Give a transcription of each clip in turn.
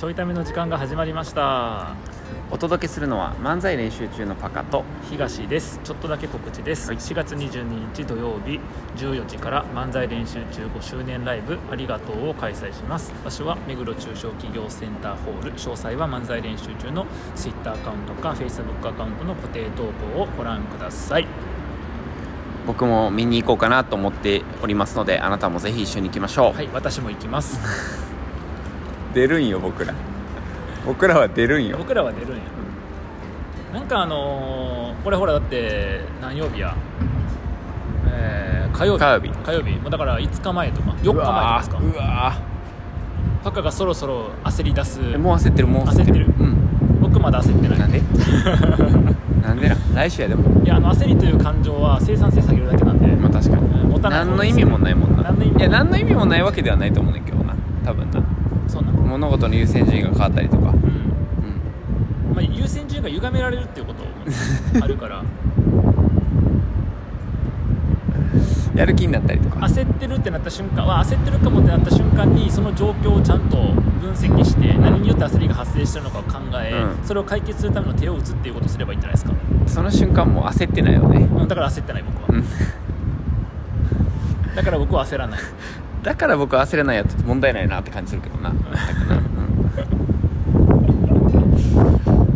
ちょいための時間が始まりました。お届けするのは漫才練習中のパカと。東です。ちょっとだけ告知です、4月22日土曜日14時から漫才練習中5周年ライブありがとうを開催します。場所は目黒中小企業センターホール。詳細は漫才練習中の Twitter アカウントか Facebook アカウントの固定投稿をご覧ください。僕も見に行こうかなと思っておりますのであなたもぜひ一緒に行きましょう、はい私も行きます 出るんよ僕ら。僕らは出るんよ。僕らは出るんや。なんかあのーこれほらだって何曜日や？えー火曜日。火曜日。火曜日。もうだから5日前とか4日前ですか？うわパカがそろそろ焦り出す。ーもう焦ってるもう焦ってる。うん。僕まだ焦ってない。なんで？なんでなん？来週やでもいやあの焦りという感情は生産性下げるだけなんで、まあ確かに。うん持たない何の意味もないもんな。何の意味もいや何の意味もないわけではないと思うねんけどな。多分な物事の優先順位が変わったりとか。うん。うん。まあ、優先順位が歪められるっていうことも あるから。やる気になったりとか。焦ってるってなった瞬間は焦ってるかもってなった瞬間にその状況をちゃんと分析して何によって焦りが発生してるのかを考え、うん。それを解決するための手を打つっていうことをすればいいんじゃないですか、その瞬間もう焦ってないよね。うん、だから焦ってない僕は、うん。だから僕は焦らない だから僕は焦れないやつ問題ないなって感じするけどな。あ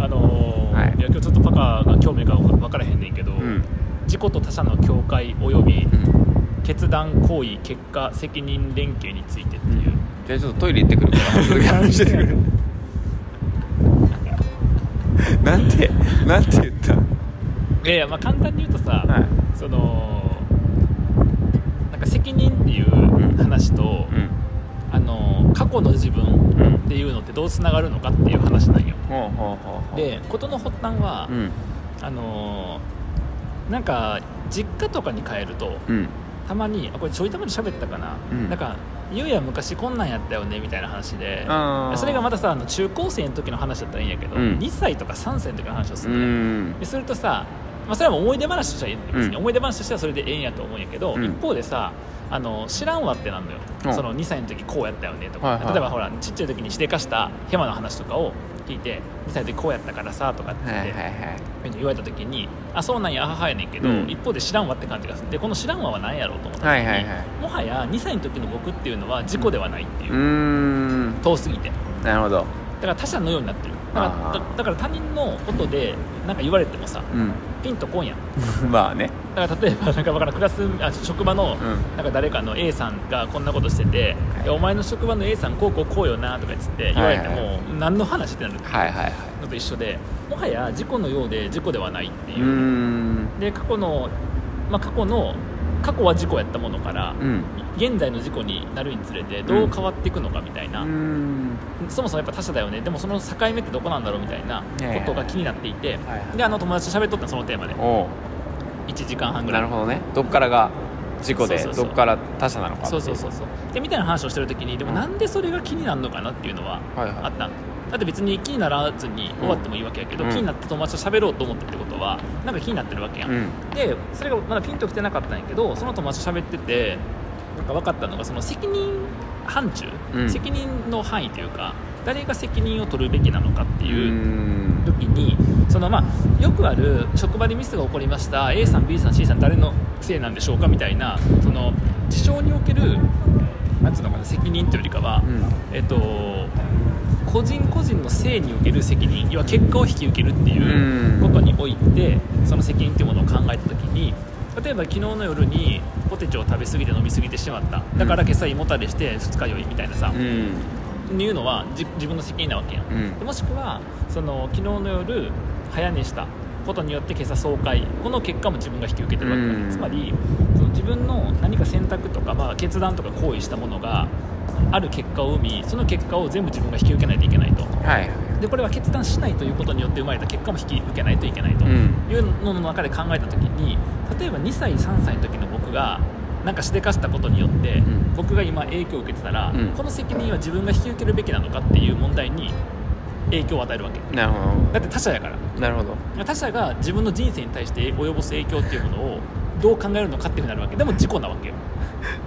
のーはい。い、や今日ちょっとパカが興味が分からへんねんけど、うん。自己と他者の境界およびうん。決断行為結果責任連携についてっていう、じゃあちょっとトイレ行ってくるから続き話しててくるなんてなんて言った？いやいやまあ簡単に言うとさ、はい。そのか責任っていう話と、うん。あの過去の自分うん。っていうのってどうつながるのかっていう話なんよ。で事の発端は、うん。あのなんか実家とかに帰るとうん。たまにあこれちょいたまに喋ったかな、うん。なんか「ゆうや昔こんなんやったよね」みたいな話でそれがまたさあの中高生の時の話だったらいいんやけど、うん。2歳とか3歳の時の話をすうるのよ、ん。でするとさ、まあ、それは思い出話としては別にうん。思い出話としてはそれでええんやと思うんやけど、うん。一方でさあの知らんわってなんのよ、うん。その2歳の時こうやったよねとか、はいはい例えばほらちっちゃい時にしでかしたヘマの話とかを聞いて2歳の時こうやったからさとかって言はいはいはい。言われた時にあそうなんやあははやねんけど、うん。一方で知らんわって感じがする。でこの知らんわは何やろうと思った時に、はいはいはい。もはや2歳の時の僕っていうのは事故ではないっていう。う、ーん。遠すぎて。なるほど。だから他者のようになかだだから他人のことでなんか言われてもさうん。ピンとこんやん。まあね。だから例えばなんかわからんクラスあ職場の、うん。なんか誰かの A さんがこんなことしてて、いやお前の職場の A さんこうこうこうよなとか言って言われても、はいはい何の話ってなるはいはいはい。のと一緒で。もはや事故のようで事故ではないっていう、ん。で過去の、まあ、過去の過去は事故やったものから、うん。現在の事故になるにつれてどう変わっていくのかみたいな、うーん。そもそもやっぱ他者だよね。でもその境目ってどこなんだろうみたいなことが気になっていて、はいはい。であの友達と喋っとったのそのテーマで。お1時間半うぐらないるほどね。どっからが事故でどっから他者なのかそうそうそうそう。でみたいな話をしてる時にでもうん。なんでそれが気になるのかなっていうのははいはい。あった、だって別に気にならずに終わってもいいわけやけど、うん。気になって友達と喋ろうと思ったってことはなんか気になってるわけやん、うん。でそれがまだピンときてなかったんやけどその友達と喋っててなんか分かったのがその責任範疇、うん。責任の範囲というか誰が責任を取るべきなのかってういう、時にそのまあよくある職場でミスが起こりました A さん B さん C さん誰のせいなんでしょうかみたいなその事象におけるなんつうのかな責任というよりかは、うん。えっと個人個人の性における責任要は結果を引き受けるっていううん。ことにおいてその責任っていうものを考えた時に例えば昨日の夜にポテチを食べ過ぎて飲み過ぎてしまった。だから今朝胃もたれして二日酔いみたいなさ、うん。いうのはじ自分の責任なわけやん。うん。でもしくはその昨日の夜早寝したことによって今朝爽快。この結果も自分が引き受けてるわけだ、うん。つまりその自分の何か選択とか、まあ、決断とか行為したものがある結果を生みその結果を全部自分が引き受けないといけないと。はい。でこれは決断しないということによって生まれた結果も引き受けないといけないと。うん。いうのの中で考えた時に例えば2歳3歳の時の僕がなんかしでかしたことによって、ん。僕が今影響を受けてたら、うん。この責任は自分が引き受けるべきなのかっていう問題に影響を与えるわけ。なるほだって他者やから。どなるほど。他者が自分の人生に対して及ぼす影響っていうものをどう考えるのかっていうふうになるわけ。でも事故なわけよ、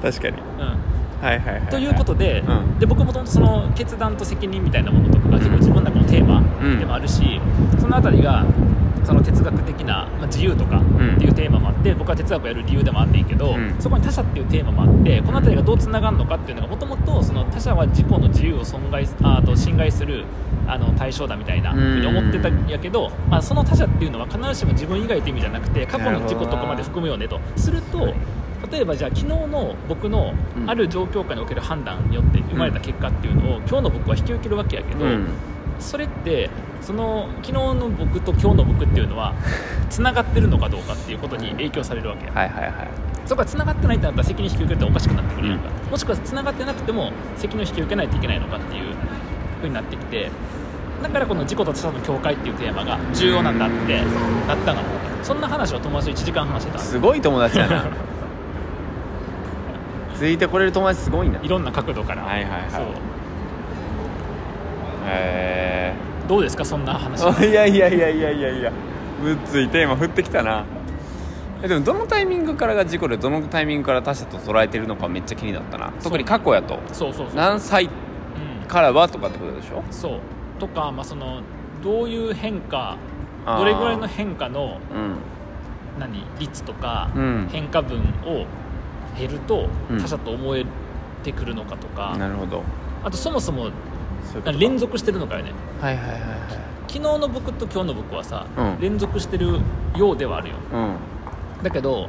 確かに。うん、はいはいはいはい。ということで,、うん。で僕もともとその決断と責任みたいなものとかが結構自分の中のテーマでもあるし、そのあたりがその哲学的な、まあ、自由とかっていうテーマもあって、僕は哲学をやる理由でもあんねんけど、うん。そこに他者っていうテーマもあってこのあたりがどうつながるのかっていうのがもともとその他者は自己の自由を損害あと侵害するあの対象だみたいなふうに思ってたんやけど、まあ、その他者っていうのは必ずしも自分以外って意味じゃなくて過去の自己とかまで含むよねと。すると例えばじゃあ昨日の僕のうん。ある状況下における判断によって生まれた結果っていうのを今日の僕は引き受けるわけやけど、うん。それってその昨日の僕と今日の僕っていうのは つながってるのかどうかっていうことに影響されるわけや。はいはいはいそこがつながってないってなったら責任引き受けるっておかしくなってくるやんか、もしくはつながってなくても責任を引き受けないといけないのかっていう風になってきてだからこの自己と他者の境界っていうテーマが重要なんだってなったの。そんな話を友達と1時間話してた。すごい友達やなついてこれる友達すごいないろんな角度から、はいはいはい。そう。へどうですかそんな話え いやいやいやいやいやいや。むっついテーマ振ってきたな。えでもどのタイミングからが事故でどのタイミングから他者と捉えてるのかめっちゃ気になったな。特に過去やと。そうそうそう。何歳うんからはとかってことでしょ？そう。とか、まあ、そのどういう変化どれぐらいの変化のうん。何率とかうん。変化分を減るとうん。他者と思えてくるのかとか、なるほど。あとそもそも連続してるのかよね。はいはいはい昨日の僕と今日の僕はさ、うん。連続してるようではあるよ。はいだけど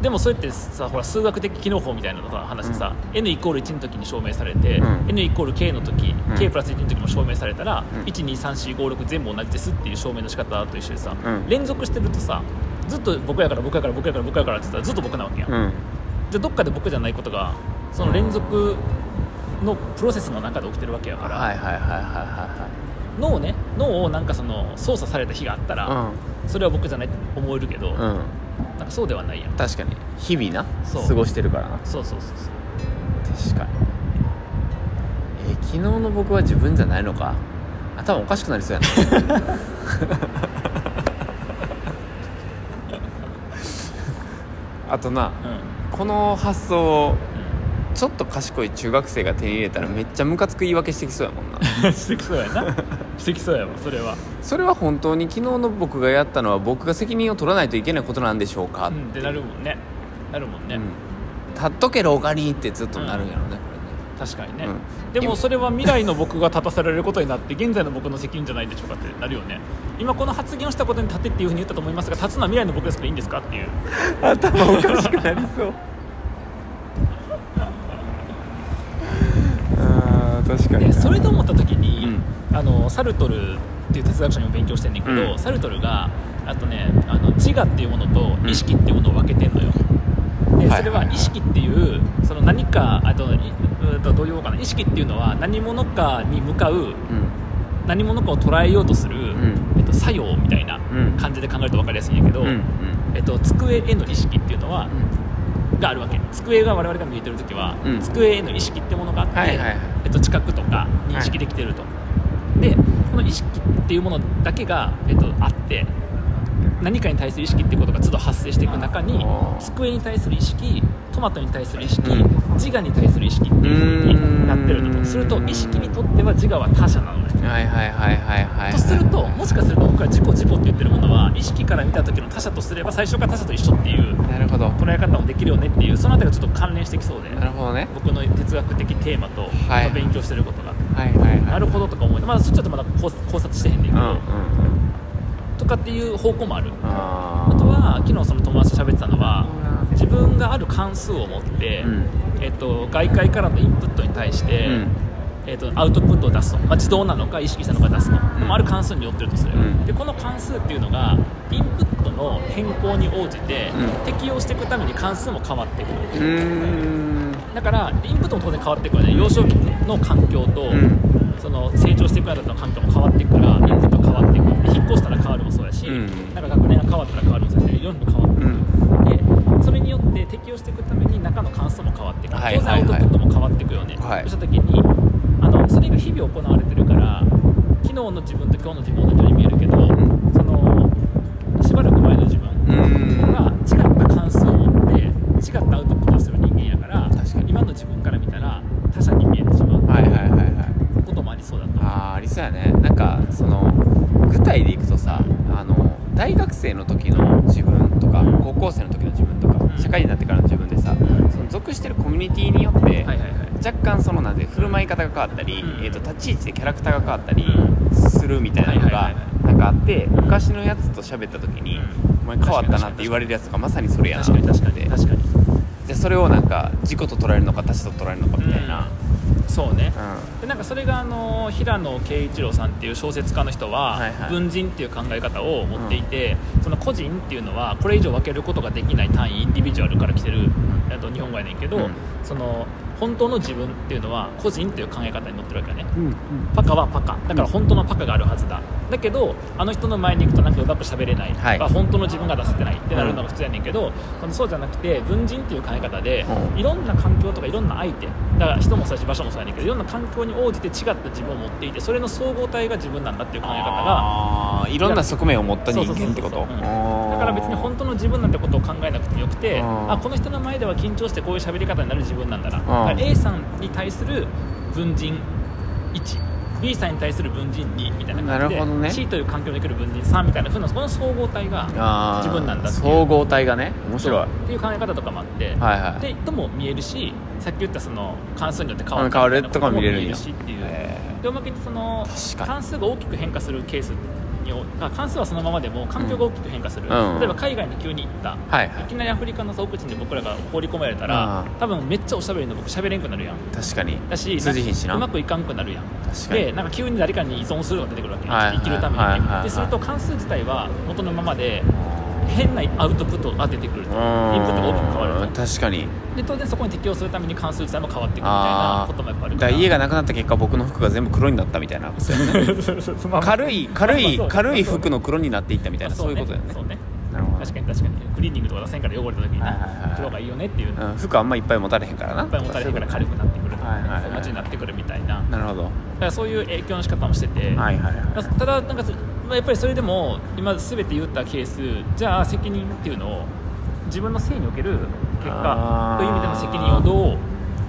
でもそれってさほら数学的機能法みたいなのさ話でさ、n イコール1の時に証明されて、うん。n イコール k の時、うん。k プラス1の時も証明されたら、うん。123456全部同じですっていう証明の仕方と一緒でさ、うん。連続してるとさずっと僕やから僕やから僕やから僕やからって言ったらずっと僕なわけやん、うん。うんじゃあどっかで僕じゃないことがその連続のプロセスの中で起きてるわけやから、はいはいはいはいは脳ね脳をなんかその操作された日があったら、いはいそれは僕じゃないって思えるけど、うん。うんなんかそうではないやん。確かに。日々な過ごしてるからな。そうそうそうそう。確かに。えー昨日の僕は自分じゃないのか？頭おかしくなりそうやな あとなうこの発想をん、ちょっと賢い中学生が手に入れたらめっちゃムカつく言い訳してきそうやもんな。うん、してきそうやな。してきそうやわそれは。それは本当に昨日の僕がやったのは僕が責任を取らないといけないことなんでしょうか、うんってなるもんね。なるもんね、うん。立っとけ廊下にってずっとなるんやろね、確かにね、うん。でもそれは未来の僕が立たせられることになって現在の僕の責任じゃないでしょうかってなるよね。今この発言をしたことに立てっていうふうに言ったと思いますが立つのは未来の僕ですからいいんですかっていう。頭おかしくなりそう。あー確かにでそれで思った時に、うあのサルトルっていう哲学者にも勉強してんねんけど、うん。サルトルがあとねあの自我っていうものと意識っていうものを分けてんのよ、ではい。それは意識っていうその何かあというんとどういうかな。意識っていうのは何者かに向かううん。何者かを捉えようとする、ん。えっと、作用みたいなうん。感じで考えると分かりやすいんやけど、うんうん。えっと、机への意識っていうのは、があるわけ。机が我々が見えてる時は、うん。机への意識ってものがあって、はいはいはい。えっと、知覚とか認識できてると、でこの意識っていうものだけが、えっと、あって何かに対する意識っていうことが都度発生していく中に机に対する意識トマトに対する意識、うん。自我に対する意識っていう風になってるのとすると意識にとっては自我は他者なのね。はいはいはいはいはいとするともしかすると僕は自己自己って言ってるものは意識から見た時の他者とすれば最初から他者と一緒っていうなるほど。捉え方もできるよねっていうそのあたりがちょっと関連してきそうでなるほどね。僕の哲学的テーマと、はい。勉強してることが、はいはいはい。なるほどとか思ってまだそっちだとまだ考考察してへんねんけど、うんうんうんとかっていう方向もある。ああとは昨日その友達と喋ってたのは自分がある関数を持って、うん。えっと、外界からのインプットに対して、うん。えっと、アウトプットを出すと、まあ、自動なのか意識したのか出すと、でもある関数によってるとする、うん。でこの関数っていうのがインプットの変更に応じて、うん。適用していくために関数も変わってくる、だからインプットも当然変わっていくよね。幼少期の環境と、今日の自分のように見えるけど、うん、そのしばらく前の自分は違った感想を持って違ったアウトプットをする人間やから今の自分から見たら他者に見えてしまう、いはいはいはい、こともありそうだとあありそうやね。なんかその具体でいくとさあの大学生の時の自分とか高校生の時の自分とか社会になってからの自分属してるコミュニティによってはいはいはい。若干そのなんで振る舞い方が変わったり、うん。えー、と立ち位置でキャラクターが変わったりうするみたいなのがなんかあって昔のやつと喋った時にうん「お前変わったな」って言われるやつがまさにそれやなと思っ確かに確かに。て確かにでそれをなんか自己と捉えるのか他者と捉えるのかみたいな、そうね。うん。でなんかそれがあの平野啓一郎さんっていう小説家の人は、はいはい。文人っていう考え方を持っていて、その個人っていうのはこれ以上分けることができない単位インディビジュアルから来てる、えっと日本語やねんけど、うん。その本当の自分っていうのは個人っていう考え方に乗ってるわけよね。うんパカはパカ。だから本当のパカがあるはずだ。だけどあの人の前に行くとなんかうまく喋れないとか、はい。本当の自分が出せてないってなるのが普通やねんけど、そのそうじゃなくて文人っていう考え方で、うん。いろんな環境とかいろんな相手。だから人もそうやし場所もそうやねんけどいろんな環境に応じて違った自分を持っていてそれの総合体が自分なんだっていう考え方がいろんな側面を持った人間ってこと？うん。だから別に本当の自分なんてことを考えなくてもよくてうん。あこの人の前では緊張してこういう喋り方になる自分なんだな、ん。だから A さんに対する文人 1B さんに対する文人2みたいな感じでなるほどね。C という環境における文人3みたいなふうなそこの総合体が自分なんだっていう。総合体がね面白い。っていう考え方とかもあって、はいはい。でとも見えるしさっき言ったその関数によって変わるうん変わるとかも見れるしっていう。へでおまけにその関数が大きく変化するケースにおあ関数はそのままでも環境が大きく変化する、うん。例えば海外に急に行った、はいはい。いきなりアフリカの奥地に僕らが放り込まれたら、うん多分めっちゃおしゃべりの僕しゃべれんくなるやん。確かに。だしうまくいかんくなるやん。確かに。でなんか急に誰かに依存するのが出てくるわけ、はいはい生きるために、はいはいはいですると関数自体は元のままで変なアウトプットが出てくると。インプうんットが大きく変わると確かに。で当然そこに適応するために関数自体も変わっていくみたいなあこともやっぱあるだかからら家がなくなった結果僕の服が全部黒になったみたいな。軽い軽い軽い服の黒になっていったみたいなそういうことだよね。そうね。確かに確かに。クリーニングとか出せんから汚れた時に黒がいいよねっていういっうん。服あんまいっぱい持たれへんからな。ぱい持たれへんから軽くなってくるはいはいはいになってくるみたいな。だなるほど。からそういう影響の仕方もしてて。はいはいはいただなんかまあやっぱりそれでも今全て言ったケースじゃあ責任っていうのを自分の性における結果という意味での責任をどう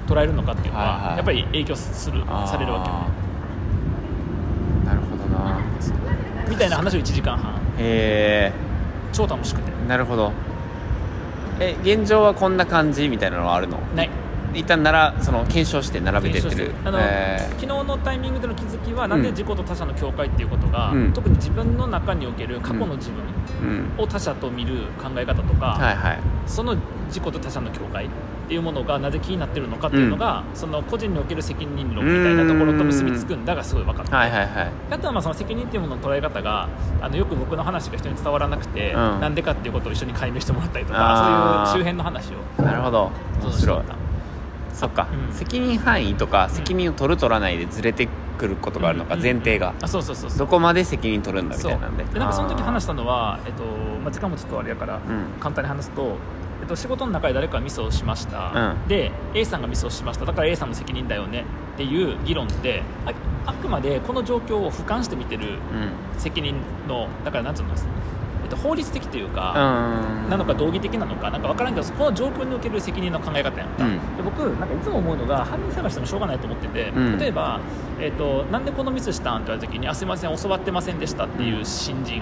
捉えるのかっていうのはいははい。やっぱり影響するされるわけよ。ねなるほどな。みたいな話を1時間半。へ超楽しくて。えなるほど。え現状はこんな感じみたいなのはあるの？ない一旦ならその検証して並べてってる。あの、え昨日のタイミングでの気づきはなんで自己と他者の境界っていうことが、うん。特に自分の中における過去の自分ーうん。を他者と見る考え方とか、はいはい。その自己と他者の境界っていうものがなぜ気になってるのかっていうのが、その個人における責任論みたいなところと結びつくんだがすごい分かった。はいはい。はいあとはまあその責任っていうものの捉え方があのよく僕の話が人に伝わらなくてうん。な、んでかっていうことを一緒に解明してもらったりとかそういう周辺の話をなるほど。面白いそっか、うん。責任範囲とか責任を取る取らないでずれてくることがあるのか、うん前提が、あそうそうそうそう。どこまで責任取るんだみたいな。んででなんかその時話ししたのは、えっとまあ、時間もちょっとあれやから、ん。簡単に話すと、えっと、仕事の中で誰かがミスをしました、うん。で A さんがミスをしました。だから A さんの責任だよね。っていう議論でああくまでこの状況を俯瞰して見てるうん。責任のだからなんつうの、えっと、法律的というか、うん。なのか道義的なのかなんか分からんけどこの状況における責任の考え方やんか、うん。で僕なんかいつも思うのが犯人探してもしょうがないと思ってて、うん。例えば、えーと「なんでこのミスしたん?」って言われた時に「あすいません教わってませんでした」っていう新人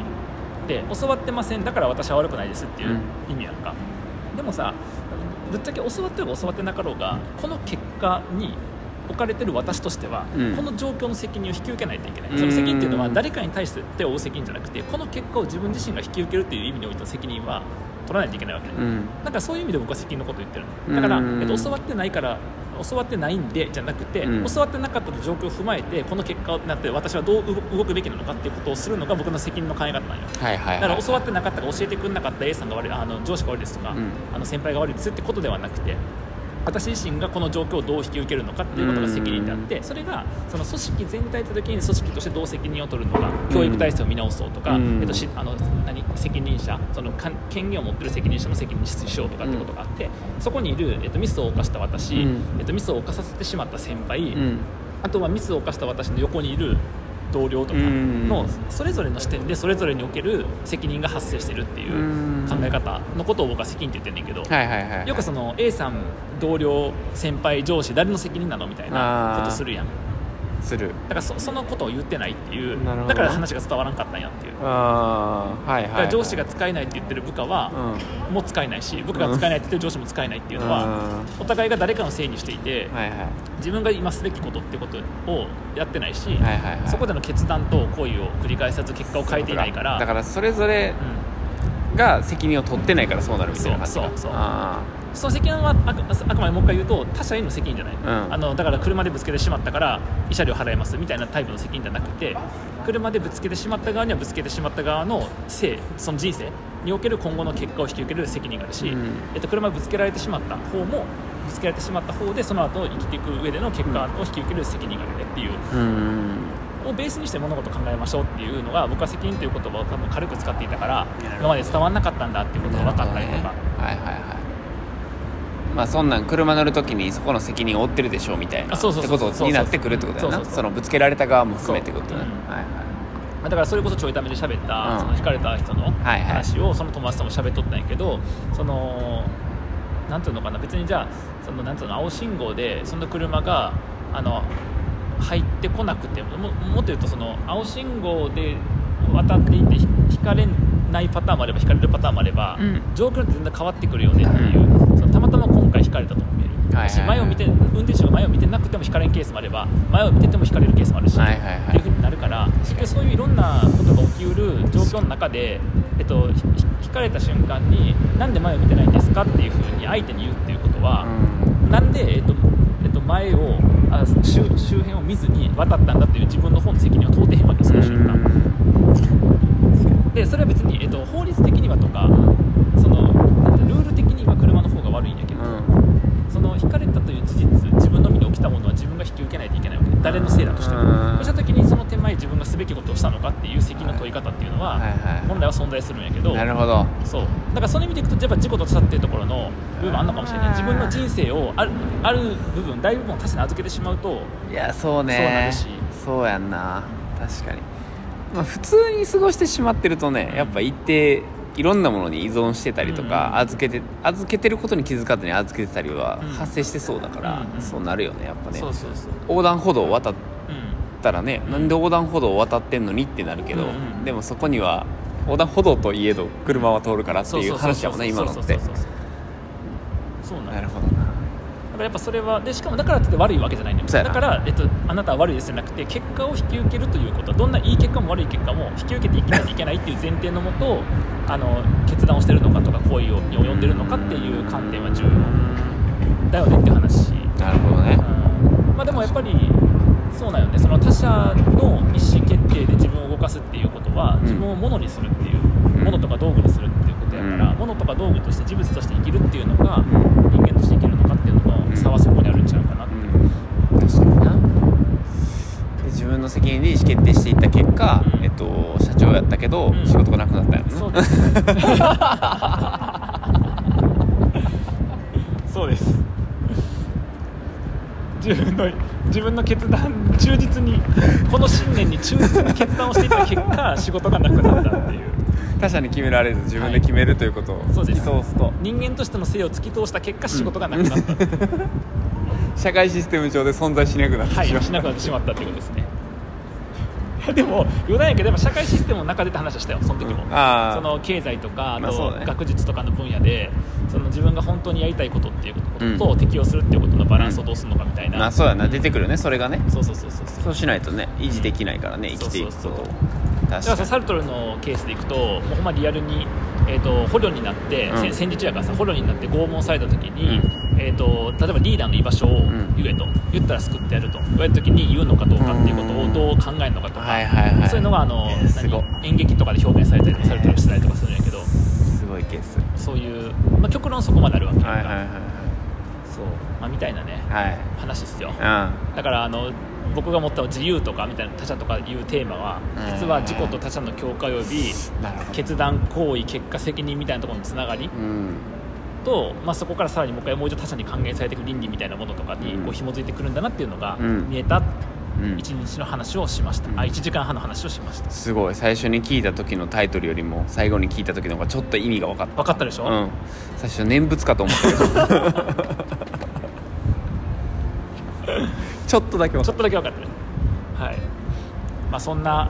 で教わってませんだから私は悪くないですっていう意味やんか、でもさぶっちゃけ教わってようが教わってなかろうがこの結果に置かれてる私としては、うん。この状況の責任を引き受けないといけない、うんその責任っていうのは誰かに対して負う責任じゃなくてこの結果を自分自身が引き受けるっていう意味においての責任は取らないといけないわけ。ね、うん。だからそういう意味で僕は責任のことを言ってるの。だから、うんえっと、教わってないから教わってないんでじゃなくて、うん。教わってなかった状況を踏まえてこの結果になって私はどう動動くべきなのかっていうことをするのが僕の責任の考え方なんよ。はいはいはい。だから教わってなかったか教えてくれなかった A さんが悪いあの上司が悪いですとか、うん。あの先輩が悪いですってことではなくて私自身がこの状況をどう引き受けるのかっていうことが責任であってそれがその組織全体的に組織としてどう責任を取るのか教育体制を見直そうとか、うん。えっと、しあの何責任者その権限を持ってる責任者の責任にしようとかってことがあって、そこにいる、えっと、ミスを犯した私、うん。えっと、ミスを犯させてしまった先輩、うん。あとはミスを犯した私の横にいる同僚とかのそれぞれの視点でそれぞれにおける責任が発生してるっていう考え方のことを僕は責任って言ってんねんけど、よくその A さん同僚先輩上司誰の責任なのみたいなことするやんする。だからそそのことを言ってないっていう。だから話が伝わらんかったんやっていう。ああはいはい、はい、だから上司が使えないって言ってる部下はうん。もう使えないし部下が使えないって言ってる上司も使えないっていうのはお互いが誰かのせいにしていてはいはい。自分が今すべきことってことをやってないしはいはいはい。そこでの決断と行為を繰り返さず結果を変えていないからだからそれぞれうん。が責任を取ってないからそうなるみたいな感じそうそうそう。あその責任はあくあくまでもう一回言うと他者への責任じゃない、ん。あのだから車でぶつけてしまったから慰謝料払いますみたいなタイプの責任じゃなくて車でぶつけてしまった側にはぶつけてしまった側の性その人生における今後の結果を引き受ける責任があるし、うん。えっと、車ぶつけられてしまった方もぶつけられてしまった方でその後生きていく上での結果を引き受ける責任があるねっていう。ーうん。をベースにして物事を考えましょうっていうのが僕は責任という言葉を多分軽く使っていたから今まで伝わらなかったんだっていうことが分かったりとか、はいはいはいまあそんなん車乗るときにそこの責任を負ってるでしょうみたいなあそうそうそうってことになってくるってことだよな。そうそうそう。そのぶつけられた側も含めってことねそう。うんはいはいまあだからそれこそちょいためで喋った、うん。その引かれた人の話をその友達とも喋っとったんやけどそのなんていうのかな別にじゃあそのなんていうの青信号でその車があの入ってこなくてもももっと言うとその青信号で渡っていてひ引かれないパターンもあれば引かれるパターンもあれば、うん。状況って全然変わってくるよねっていう、そのたまたま今回引かれたとも言える、はいはいはい。し前を見て運転手が前を見てなくても引かれるケースもあれば前を見てても引かれるケースもあるし、はいはいはい。っていうふうになるからでそういういろんなことが起きうる状況の中で、えっと、引かれた瞬間になんで前を見てないんですかっていうふうに相手に言うっていうことは、なんで、えっとえっと、前をあ周周辺を見ずに渡ったんだっていう自分の方の責任を問うてへんわけその瞬間。でそれは別に、えっと、法律的にはとかそのなんてルール的には車の方が悪いんやけど、その引かれたという事実自分の身に起きたものは自分が引き受けないといけないわけで誰のせいだとしても。うん。そうした時にその手前自分がすべきことをしたのかっていう責任の問い方っていうのは、本来は存在するんやけどなるほど。そう。だからその意味でいくとやっぱ事故と他者っていうところの部分あるのかもしれない。自分の人生をあるある部分大部分を他者に預けてしまうといやそうね。そうなるし。そうやんな。確かに、まあ、普通に過ごしてしまってるとねやっぱ一定いろんなものに依存してたりとか、うん。預けて預けてることに気づかずに預けてたりはうん。発生してそうだから、うんうんそうなるよねやっぱね。横断歩道を渡っうんたらね、なんで横断歩道を渡ってんのにってなるけど、うんうんでもそこには横断歩道といえど車は通るからっていう話やもんね今のって。そうなるほどからやっぱそれはでしかもだからって悪いわけじゃないんだよ。だから、えっと、あなたは悪いですじゃなくて結果を引き受けるということ。はどんないい結果も悪い結果も引き受けていかないといけないっていう前提のもとあの決断をしてるのかとか行為をに及んでるのかっていう観点は重要だよねっていう話、なるほどね。うん。まあ、でもやっぱりそうなんよね。その他者の意思決定で自分を動かすっていうことはん。自分を物にするっていう、うん。物とか道具にするっていうことやから、うん。物とか道具として事物として生きるっていうのが、ん。人間として生き差はそこにあるんちゃうかなって。うん。確かにな。で自分の責任で意思決定していった結果、うん。えっと、社長やったけど、うん。仕事がなくなったよなそうです。そうです。自分の自分の決断忠実にこの信念に忠実に決断をしていった結果仕事がなくなったっていう他者に決められず自分で決めるということを突きそうです。通すと、人間としての性を突き通した結果仕事がなくなった、社会システム上で存在しなくなってはいしまう、しなくなってしまったっていうことですね でも余談やけどやっぱ社会システムの中でって話をしたよその時も、うん。その経済とかあと学術とかの分野でその自分が本当にやりたいことっていうことうん。と適用するっていうことのバランスをどうするのかみたいな、まあそうやな出てくるねそれがね。そうそうそうそうそう。そうしないとね維持できないからね、うん。生きていくことをそうそうそう。確だからサルトルのケースでいくともうほんまリアルに、えー、と捕虜になって、うん。せ戦時中やからさ捕虜になって拷問された時に、えー、と例えばリーダーの居場所を言えと、言ったら救ってやると。言われた時に言うのかどうかっていうことをどう考えるのかとか、はいはいはい。そういうのがあのえー演劇とかで表現されたりされてるしたりとかするんやけど。すごいケース。そういう、まあ、極論そこまであるわけやんか、はいはいはいそう、まあ、みたいなね。はい。はい話ですよ。うん。だからあの僕が持った自由とかみたいな他者とかいうテーマはうん。実は自己と他者の境界及び決断行為結果責任みたいなところのつながりうんと、まあ、そこからさらにもう一回もう一度他者に還元されていく倫理みたいなものとかにうん。こう紐づいてくるんだなっていうのがうん。見えたうん。一日の話をしました、うん。あ1時間半の話をしました。すごい。最初に聞いた時のタイトルよりも最後に聞いた時の方がちょっと意味が分かった。分かったでしょ、うん。最初念仏かと思った。け どちょっとだけ分かっちょっとだけ分かったね。はい。まあそんな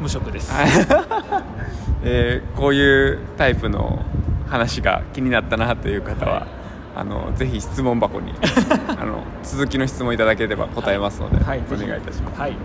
無職です、えーこういうタイプの話が気になったなという方は、はい。あのぜひ質問箱に あの続きの質問いただければ答えますので、はいお願いいたします。はい